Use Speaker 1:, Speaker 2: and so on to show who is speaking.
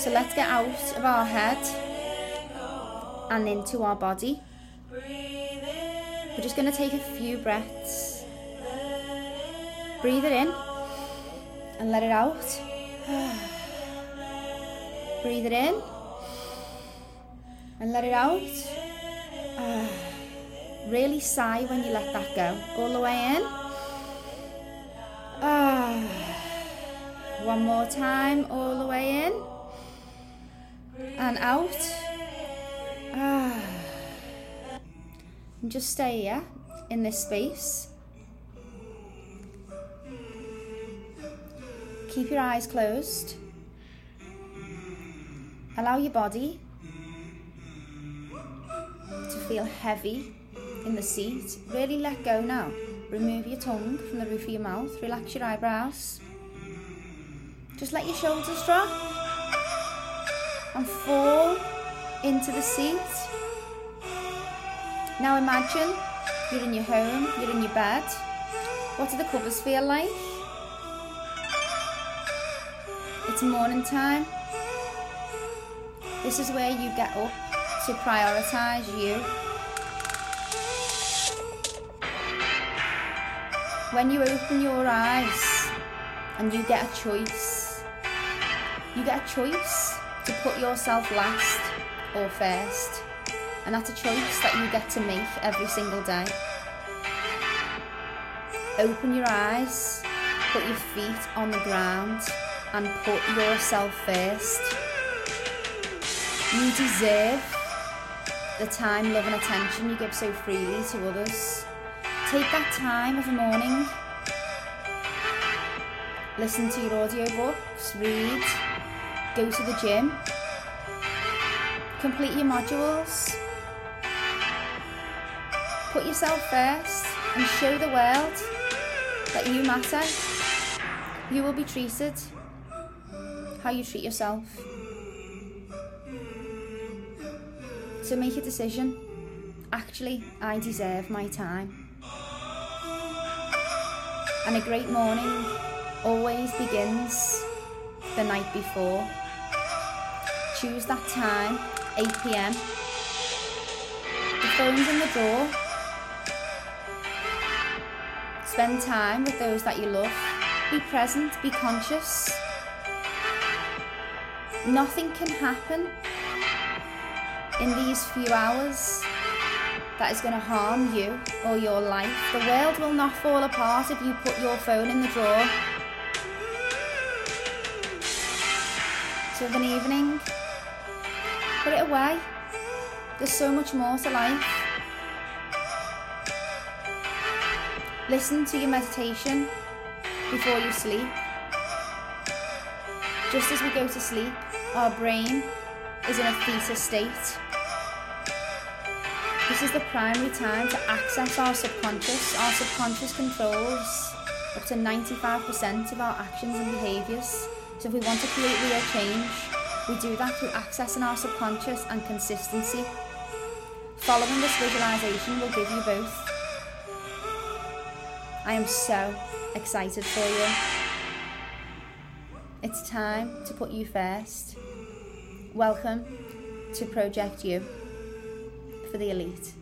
Speaker 1: So let's get out of our head and into our body. We're just going to take a few breaths. Breathe it in and let it out. Breathe it in and let it out. Really sigh when you let that go. All the way in. One more time, all the way in and out. And just stay here in this space. Keep your eyes closed. Allow your body to feel heavy in the seat. Really let go now. Remove your tongue from the roof of your mouth. Relax your eyebrows. Just let your shoulders drop and fall into the seat. Now imagine you're in your home, you're in your bed. What do the covers feel like? It's morning time. This is where you get up to prioritise you. When you open your eyes and you get a choice, you get a choice to put yourself last or first. And that's a choice that you get to make every single day. Open your eyes, put your feet on the ground, and put yourself first. You deserve the time, love, and attention you give so freely to others. Take that time of the morning. Listen to your audiobooks, read, go to the gym, complete your modules, Put yourself first and show the world that you matter. You will be treated how you treat yourself. So make a decision. Actually, I deserve my time. And a great morning always begins the night before. Choose that time, 8 pm. The phone's in the drawer Spend time with those that you love. Be present, be conscious. Nothing can happen in these few hours that is going to harm you or your life. The world will not fall apart if you put your phone in the drawer. So an evening, put it away. There's so much more to life. Listen to your meditation before you sleep. Just as we go to sleep, our brain is in a theta state. This is the primary time to access our subconscious. Our subconscious controls up to 95% of our actions and behaviours. So if we want to create real change, we do that through accessing our subconscious and consistency. Following this visualisation will give you both. I am so excited for you. It's time to put you first. Welcome to Project You for the Elite.